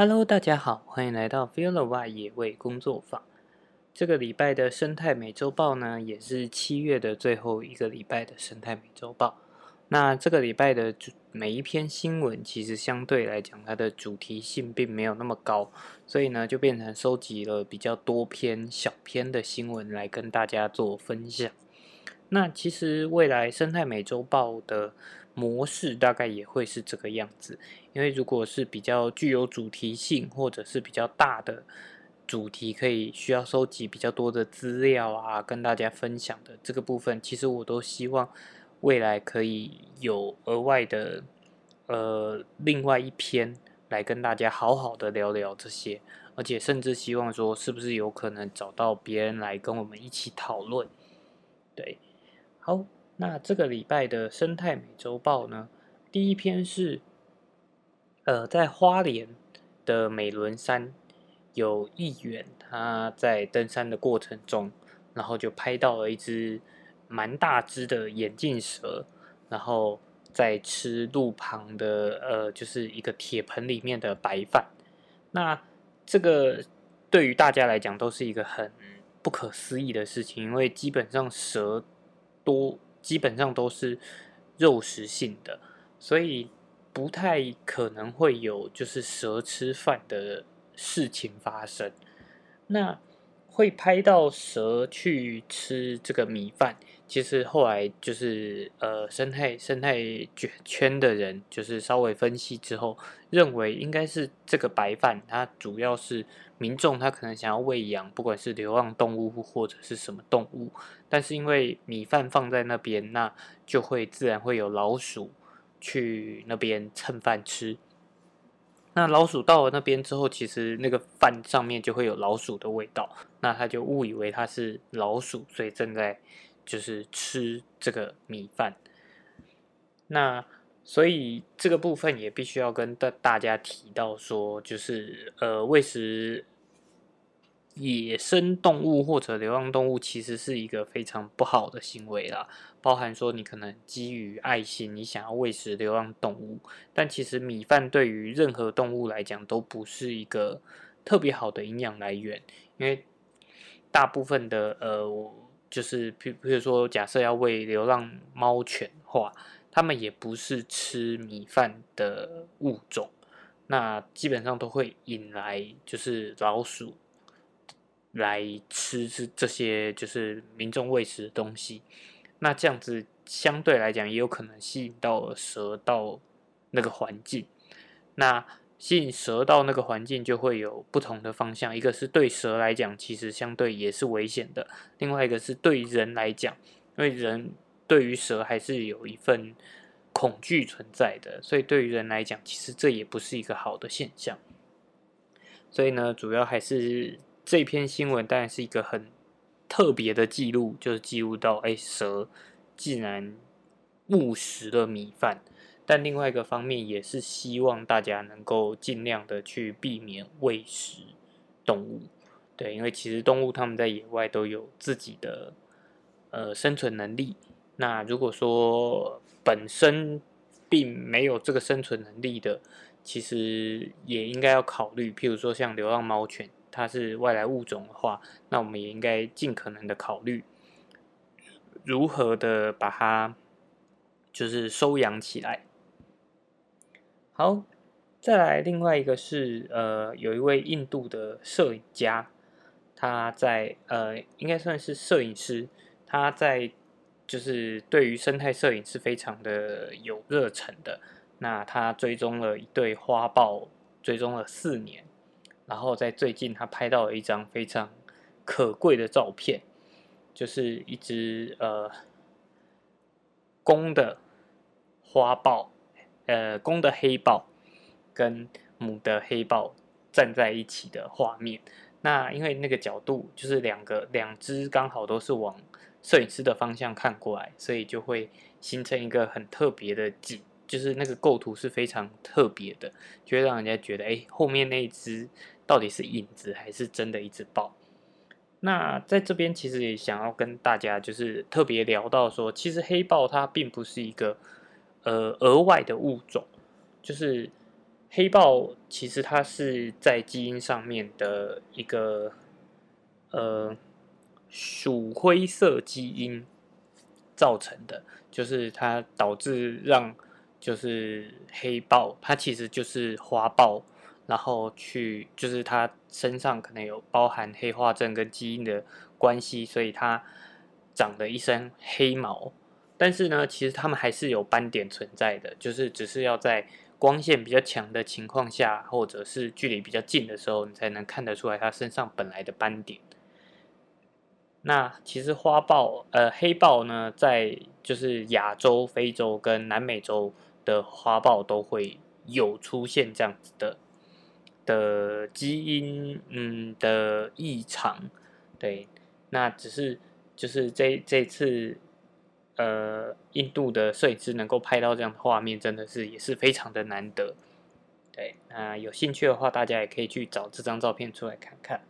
Hello，大家好，欢迎来到 fella y 野味工作坊。这个礼拜的生态美洲豹呢，也是七月的最后一个礼拜的生态美洲豹。那这个礼拜的每一篇新闻，其实相对来讲，它的主题性并没有那么高，所以呢，就变成收集了比较多篇小篇的新闻来跟大家做分享。那其实未来生态美洲豹的模式大概也会是这个样子，因为如果是比较具有主题性，或者是比较大的主题，可以需要收集比较多的资料啊，跟大家分享的这个部分，其实我都希望未来可以有额外的呃另外一篇来跟大家好好的聊聊这些，而且甚至希望说是不是有可能找到别人来跟我们一起讨论，对。好，那这个礼拜的生态美洲豹呢？第一篇是，呃，在花莲的美仑山有议员他在登山的过程中，然后就拍到了一只蛮大只的眼镜蛇，然后在吃路旁的呃，就是一个铁盆里面的白饭。那这个对于大家来讲都是一个很不可思议的事情，因为基本上蛇。多基本上都是肉食性的，所以不太可能会有就是蛇吃饭的事情发生。那会拍到蛇去吃这个米饭，其实后来就是呃生态生态圈圈的人就是稍微分析之后，认为应该是这个白饭，它主要是民众他可能想要喂养，不管是流浪动物或者是什么动物，但是因为米饭放在那边，那就会自然会有老鼠去那边蹭饭吃。那老鼠到了那边之后，其实那个饭上面就会有老鼠的味道，那他就误以为它是老鼠，所以正在就是吃这个米饭。那所以这个部分也必须要跟大大家提到说，就是呃喂食。野生动物或者流浪动物其实是一个非常不好的行为啦，包含说你可能基于爱心，你想要喂食流浪动物，但其实米饭对于任何动物来讲都不是一个特别好的营养来源，因为大部分的呃，就是譬譬如说假设要喂流浪猫犬的话，它们也不是吃米饭的物种，那基本上都会引来就是老鼠。来吃这这些就是民众喂食的东西，那这样子相对来讲也有可能吸引到蛇到那个环境。那吸引蛇到那个环境就会有不同的方向，一个是对蛇来讲其实相对也是危险的，另外一个是对人来讲，因为人对于蛇还是有一份恐惧存在的，所以对于人来讲，其实这也不是一个好的现象。所以呢，主要还是。这篇新闻当然是一个很特别的记录，就是记录到，哎，蛇竟然误食了米饭。但另外一个方面，也是希望大家能够尽量的去避免喂食动物。对，因为其实动物它们在野外都有自己的呃生存能力。那如果说本身并没有这个生存能力的，其实也应该要考虑，譬如说像流浪猫犬。它是外来物种的话，那我们也应该尽可能的考虑如何的把它就是收养起来。好，再来另外一个是呃，有一位印度的摄影家，他在呃应该算是摄影师，他在就是对于生态摄影是非常的有热忱的。那他追踪了一对花豹，追踪了四年。然后在最近，他拍到了一张非常可贵的照片，就是一只呃公的花豹，呃公的黑豹跟母的黑豹站在一起的画面。那因为那个角度就是两个两只刚好都是往摄影师的方向看过来，所以就会形成一个很特别的景。就是那个构图是非常特别的，就会让人家觉得，哎，后面那一只到底是影子还是真的一只豹？那在这边其实也想要跟大家就是特别聊到说，其实黑豹它并不是一个呃额外的物种，就是黑豹其实它是在基因上面的一个呃鼠灰色基因造成的，就是它导致让就是黑豹，它其实就是花豹，然后去就是它身上可能有包含黑化症跟基因的关系，所以它长了一身黑毛。但是呢，其实它们还是有斑点存在的，就是只是要在光线比较强的情况下，或者是距离比较近的时候，你才能看得出来它身上本来的斑点。那其实花豹，呃，黑豹呢，在就是亚洲、非洲跟南美洲的花豹都会有出现这样子的的基因，嗯的异常。对，那只是就是这这次。呃，印度的摄影师能够拍到这样的画面，真的是也是非常的难得。对，那有兴趣的话，大家也可以去找这张照片出来看看。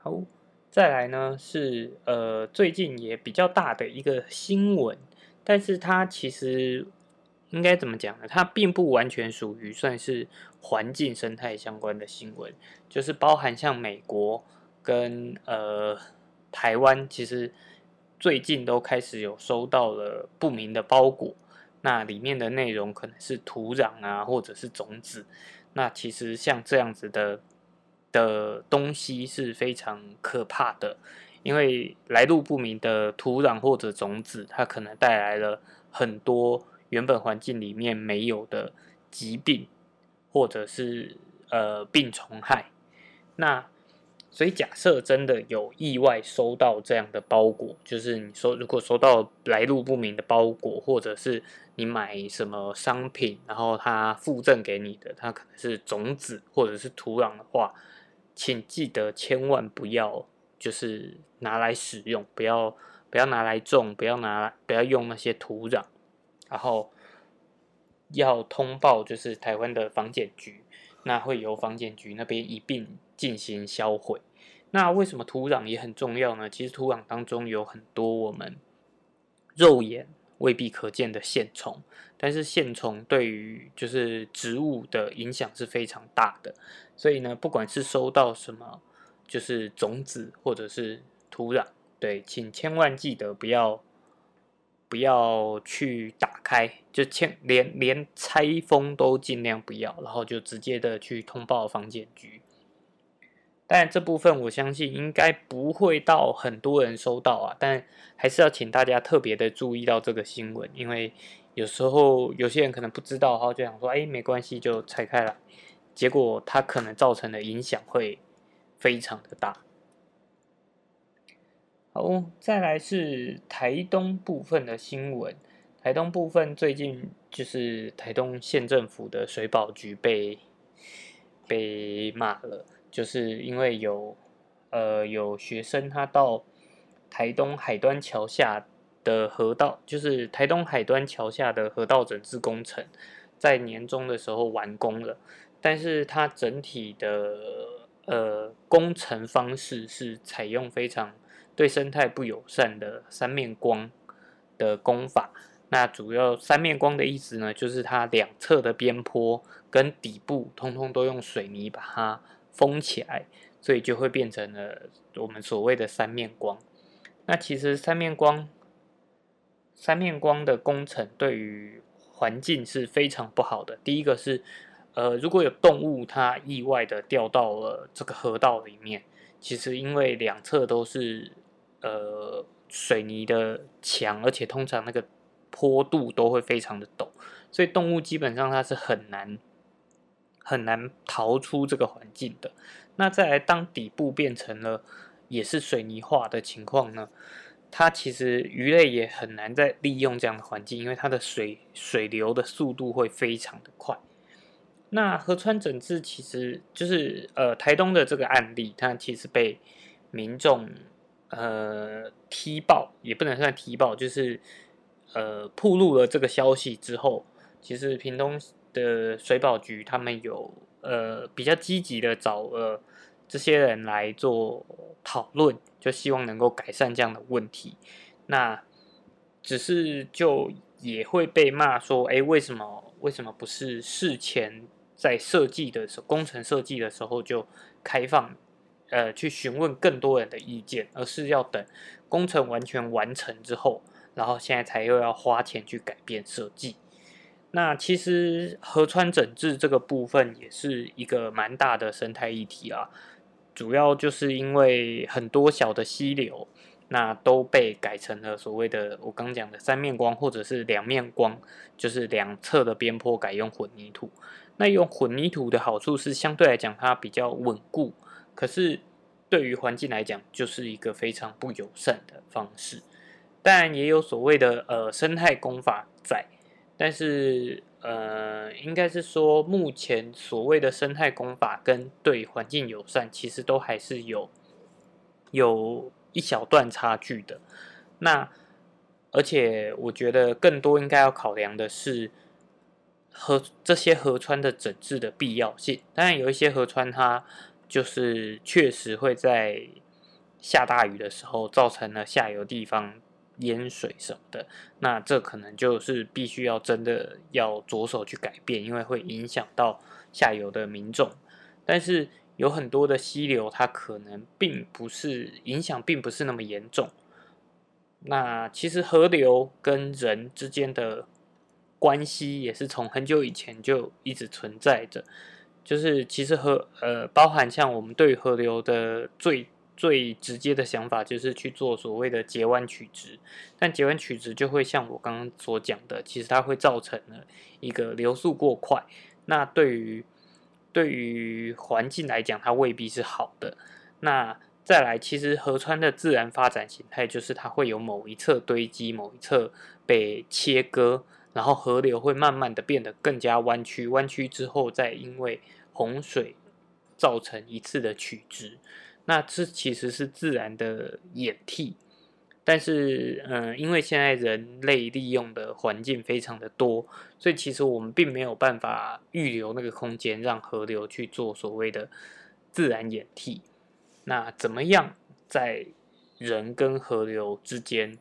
好，再来呢是呃最近也比较大的一个新闻，但是它其实应该怎么讲呢？它并不完全属于算是环境生态相关的新闻，就是包含像美国跟呃台湾，其实。最近都开始有收到了不明的包裹，那里面的内容可能是土壤啊，或者是种子。那其实像这样子的的东西是非常可怕的，因为来路不明的土壤或者种子，它可能带来了很多原本环境里面没有的疾病，或者是呃病虫害。那所以，假设真的有意外收到这样的包裹，就是你说如果收到来路不明的包裹，或者是你买什么商品，然后他附赠给你的，它可能是种子或者是土壤的话，请记得千万不要就是拿来使用，不要不要拿来种，不要拿来不要用那些土壤，然后要通报就是台湾的防检局，那会由房检局那边一并。进行销毁。那为什么土壤也很重要呢？其实土壤当中有很多我们肉眼未必可见的线虫，但是线虫对于就是植物的影响是非常大的。所以呢，不管是收到什么就是种子或者是土壤，对，请千万记得不要不要去打开，就签连连拆封都尽量不要，然后就直接的去通报房检局。但这部分我相信应该不会到很多人收到啊，但还是要请大家特别的注意到这个新闻，因为有时候有些人可能不知道，然后就想说，哎，没关系，就拆开来，结果它可能造成的影响会非常的大。好，再来是台东部分的新闻，台东部分最近就是台东县政府的水保局被被骂了。就是因为有，呃，有学生他到台东海端桥下的河道，就是台东海端桥下的河道整治工程，在年终的时候完工了，但是它整体的呃工程方式是采用非常对生态不友善的三面光的工法。那主要三面光的意思呢，就是它两侧的边坡跟底部通通都用水泥把它。封起来，所以就会变成了我们所谓的三面光。那其实三面光，三面光的工程对于环境是非常不好的。第一个是，呃，如果有动物它意外的掉到了这个河道里面，其实因为两侧都是呃水泥的墙，而且通常那个坡度都会非常的陡，所以动物基本上它是很难。很难逃出这个环境的。那再来，当底部变成了也是水泥化的情况呢？它其实鱼类也很难再利用这样的环境，因为它的水水流的速度会非常的快。那河川整治其实就是呃台东的这个案例，它其实被民众呃踢爆，也不能算踢爆，就是呃铺露了这个消息之后，其实屏东。的水保局，他们有呃比较积极的找了这些人来做讨论，就希望能够改善这样的问题。那只是就也会被骂说，哎，为什么为什么不是事前在设计的时候，工程设计的时候就开放，呃，去询问更多人的意见，而是要等工程完全完成之后，然后现在才又要花钱去改变设计。那其实河川整治这个部分也是一个蛮大的生态议题啊，主要就是因为很多小的溪流，那都被改成了所谓的我刚讲的三面光或者是两面光，就是两侧的边坡改用混凝土。那用混凝土的好处是相对来讲它比较稳固，可是对于环境来讲就是一个非常不友善的方式。当然也有所谓的呃生态工法在。但是，呃，应该是说，目前所谓的生态工法跟对环境友善，其实都还是有有一小段差距的。那而且，我觉得更多应该要考量的是河这些河川的整治的必要性。当然，有一些河川它就是确实会在下大雨的时候造成了下游地方。淹水什么的，那这可能就是必须要真的要着手去改变，因为会影响到下游的民众。但是有很多的溪流，它可能并不是影响，并不是那么严重。那其实河流跟人之间的关系也是从很久以前就一直存在着，就是其实河呃，包含像我们对河流的最。最直接的想法就是去做所谓的截弯取直，但截弯取直就会像我刚刚所讲的，其实它会造成了一个流速过快。那对于对于环境来讲，它未必是好的。那再来，其实河川的自然发展形态就是它会有某一侧堆积，某一侧被切割，然后河流会慢慢的变得更加弯曲，弯曲之后再因为洪水造成一次的取直。那这其实是自然的掩替，但是，嗯，因为现在人类利用的环境非常的多，所以其实我们并没有办法预留那个空间让河流去做所谓的自然掩替。那怎么样在人跟河流之间，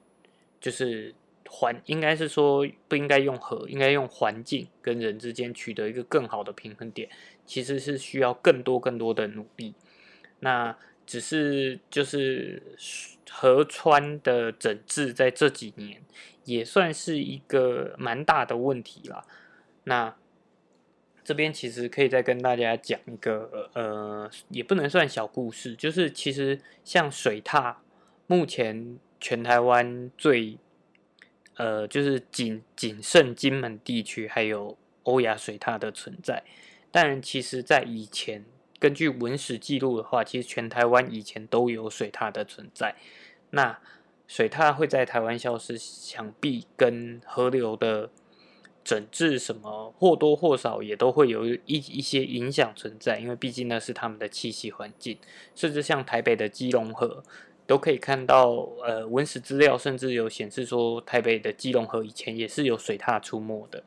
就是环，应该是说不应该用河，应该用环境跟人之间取得一个更好的平衡点，其实是需要更多更多的努力。那只是就是河川的整治，在这几年也算是一个蛮大的问题了。那这边其实可以再跟大家讲一个呃，也不能算小故事，就是其实像水塔，目前全台湾最呃就是仅仅剩金门地区还有欧亚水塔的存在，但其实在以前。根据文史记录的话，其实全台湾以前都有水塔的存在。那水塔会在台湾消失，想必跟河流的整治什么或多或少也都会有一一些影响存在，因为毕竟那是他们的栖息环境。甚至像台北的基隆河，都可以看到，呃，文史资料甚至有显示说，台北的基隆河以前也是有水獭出没的，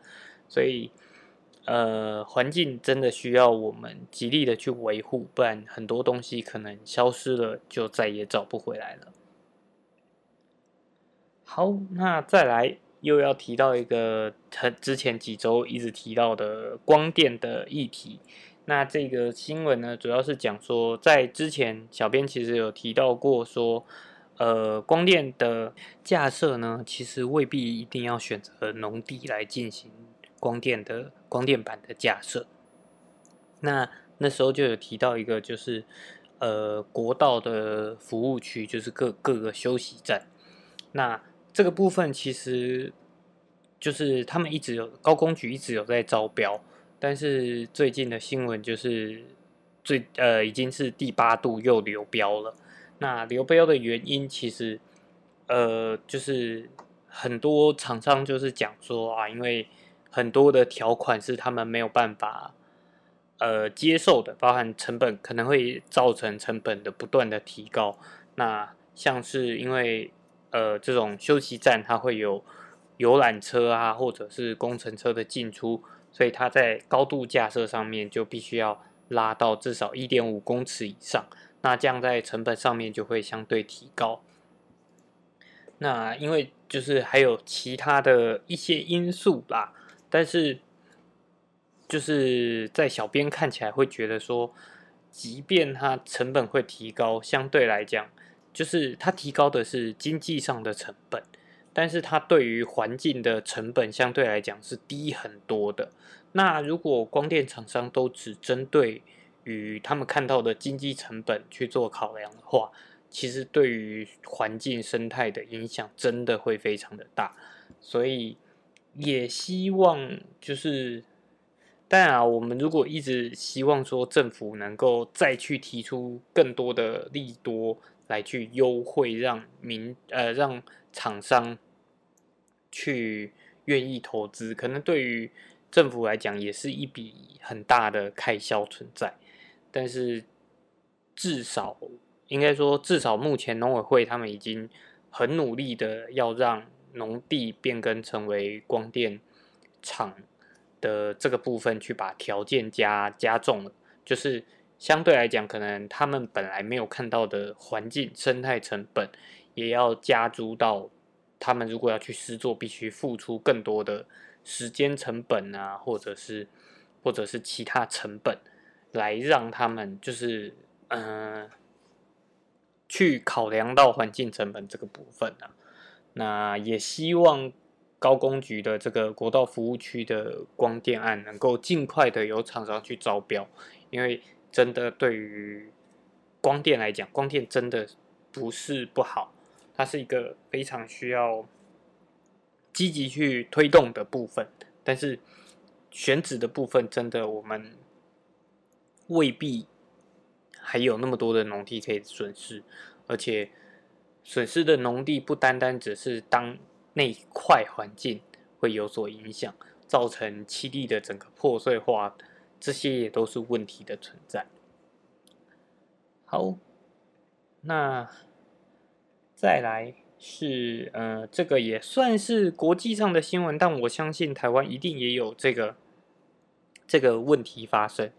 所以。呃，环境真的需要我们极力的去维护，不然很多东西可能消失了，就再也找不回来了。好，那再来又要提到一个，很之前几周一直提到的光电的议题。那这个新闻呢，主要是讲说，在之前小编其实有提到过，说，呃，光电的架设呢，其实未必一定要选择农地来进行。光电的光电板的架设，那那时候就有提到一个，就是呃国道的服务区，就是各各个休息站。那这个部分其实就是他们一直有高工局一直有在招标，但是最近的新闻就是最呃已经是第八度又流标了。那流标的原因其实呃就是很多厂商就是讲说啊，因为很多的条款是他们没有办法呃接受的，包含成本可能会造成成本的不断的提高。那像是因为呃这种休息站它会有游览车啊，或者是工程车的进出，所以它在高度架设上面就必须要拉到至少一点五公尺以上。那这样在成本上面就会相对提高。那因为就是还有其他的一些因素啦。但是，就是在小编看起来会觉得说，即便它成本会提高，相对来讲，就是它提高的是经济上的成本，但是它对于环境的成本相对来讲是低很多的。那如果光电厂商都只针对与他们看到的经济成本去做考量的话，其实对于环境生态的影响真的会非常的大。所以也希望就是。当然啊，我们如果一直希望说政府能够再去提出更多的利多来去优惠，让民呃让厂商去愿意投资，可能对于政府来讲也是一笔很大的开销存在。但是至少应该说，至少目前农委会他们已经很努力的要让农地变更成为光电厂。的这个部分去把条件加加重了，就是相对来讲，可能他们本来没有看到的环境生态成本，也要加诸到他们如果要去施作，必须付出更多的时间成本啊，或者是或者是其他成本，来让他们就是嗯去考量到环境成本这个部分啊，那也希望。高工局的这个国道服务区的光电案能够尽快的由厂商去招标，因为真的对于光电来讲，光电真的不是不好，它是一个非常需要积极去推动的部分。但是选址的部分，真的我们未必还有那么多的农地可以损失，而且损失的农地不单单只是当。那一块环境会有所影响，造成七地的整个破碎化，这些也都是问题的存在。好，那再来是呃，这个也算是国际上的新闻，但我相信台湾一定也有这个这个问题发生，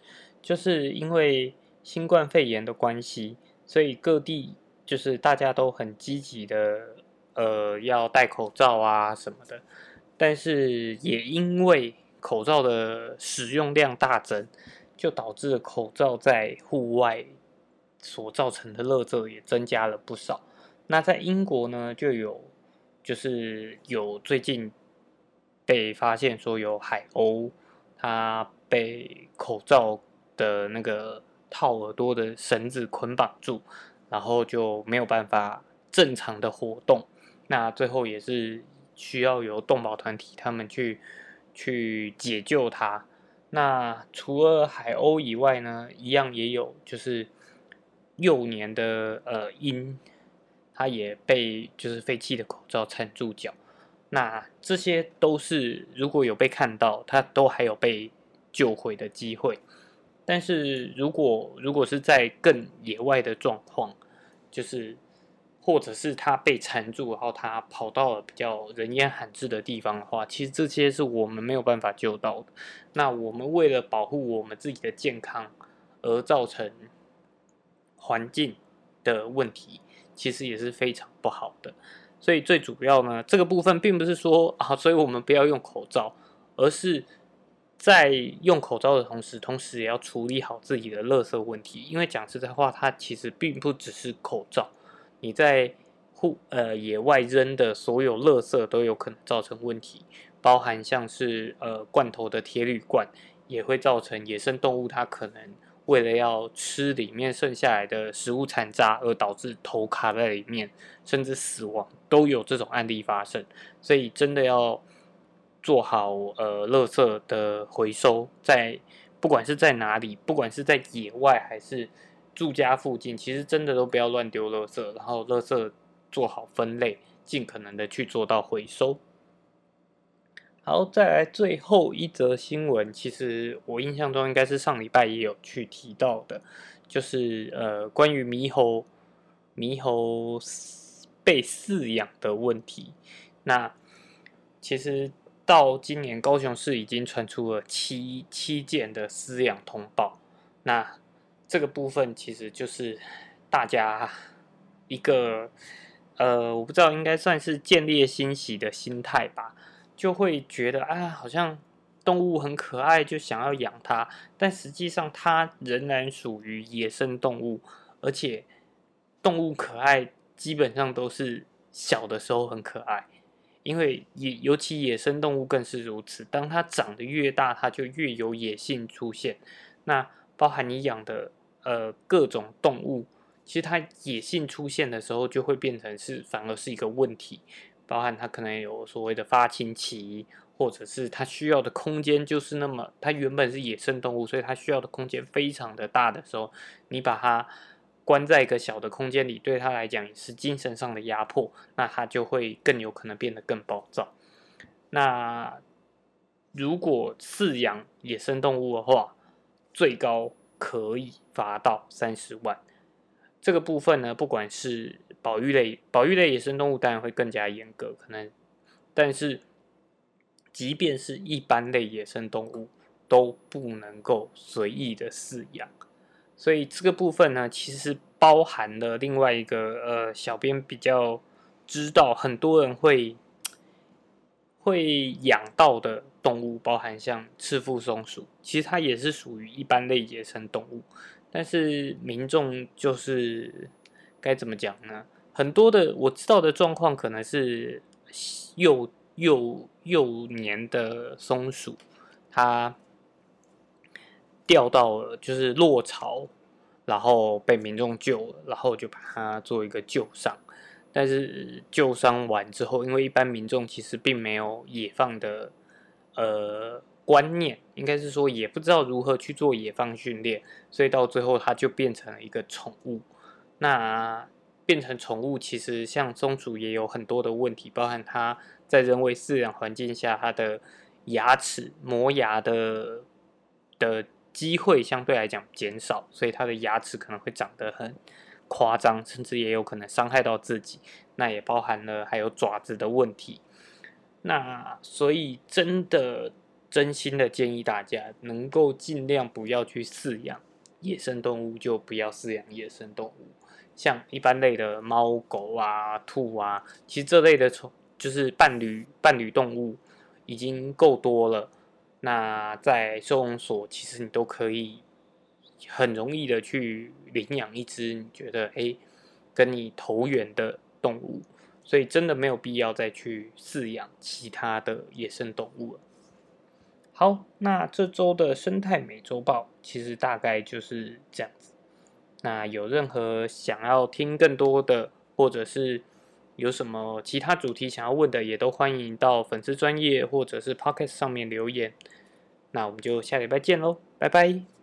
就是因为新冠肺炎的关系，所以各地就是大家都很积极的。呃，要戴口罩啊什么的，但是也因为口罩的使用量大增，就导致口罩在户外所造成的热症也增加了不少。那在英国呢，就有就是有最近被发现说有海鸥，它被口罩的那个套耳朵的绳子捆绑住，然后就没有办法正常的活动。那最后也是需要由动保团体他们去去解救它。那除了海鸥以外呢，一样也有就是幼年的呃鹰，他也被就是废弃的口罩缠住脚。那这些都是如果有被看到，他都还有被救回的机会。但是如果如果是在更野外的状况，就是或者是他被缠住，然后他跑到了比较人烟罕至的地方的话，其实这些是我们没有办法救到的。那我们为了保护我们自己的健康而造成环境的问题，其实也是非常不好的。所以最主要呢，这个部分并不是说啊，所以我们不要用口罩，而是在用口罩的同时，同时也要处理好自己的垃圾问题。因为讲实在话，它其实并不只是口罩。你在户呃野外扔的所有垃圾都有可能造成问题，包含像是呃罐头的铁铝罐，也会造成野生动物它可能为了要吃里面剩下来的食物残渣，而导致头卡在里面，甚至死亡都有这种案例发生。所以真的要做好呃垃圾的回收，在不管是在哪里，不管是在野外还是。住家附近其实真的都不要乱丢垃圾，然后垃圾做好分类，尽可能的去做到回收。好，再来最后一则新闻，其实我印象中应该是上礼拜也有去提到的，就是呃关于猕猴猕猴被饲养的问题。那其实到今年高雄市已经传出了七七件的饲养通报，那。这个部分其实就是大家一个呃，我不知道应该算是建立欣喜的心态吧，就会觉得啊，好像动物很可爱，就想要养它，但实际上它仍然属于野生动物，而且动物可爱基本上都是小的时候很可爱，因为野尤其野生动物更是如此，当它长得越大，它就越有野性出现。那包含你养的呃各种动物，其实它野性出现的时候，就会变成是反而是一个问题。包含它可能有所谓的发情期，或者是它需要的空间就是那么，它原本是野生动物，所以它需要的空间非常的大的时候，你把它关在一个小的空间里，对它来讲也是精神上的压迫，那它就会更有可能变得更暴躁。那如果饲养野生动物的话，最高可以罚到三十万。这个部分呢，不管是保育类、保育类野生动物，当然会更加严格，可能，但是，即便是一般类野生动物，都不能够随意的饲养。所以这个部分呢，其实包含了另外一个呃，小编比较知道，很多人会会养到的动物，包含像赤腹松鼠，其实它也是属于一般类野生动物。但是民众就是该怎么讲呢？很多的我知道的状况，可能是幼幼幼年的松鼠，它掉到了就是落巢，然后被民众救了，然后就把它做一个救伤。但是救伤完之后，因为一般民众其实并没有野放的呃。观念应该是说，也不知道如何去做野放训练，所以到最后它就变成了一个宠物。那变成宠物，其实像松鼠也有很多的问题，包含它在人为饲养环境下，它的牙齿磨牙的的机会相对来讲减少，所以它的牙齿可能会长得很夸张，甚至也有可能伤害到自己。那也包含了还有爪子的问题。那所以真的。真心的建议大家，能够尽量不要去饲养野生动物，就不要饲养野生动物。像一般类的猫狗啊、兔啊，其实这类的宠就是伴侣伴侣动物已经够多了。那在收容所，其实你都可以很容易的去领养一只你觉得哎跟你投缘的动物，所以真的没有必要再去饲养其他的野生动物了。好，那这周的生态美洲豹其实大概就是这样子。那有任何想要听更多的，或者是有什么其他主题想要问的，也都欢迎到粉丝专业或者是 Pocket 上面留言。那我们就下礼拜见喽，拜拜。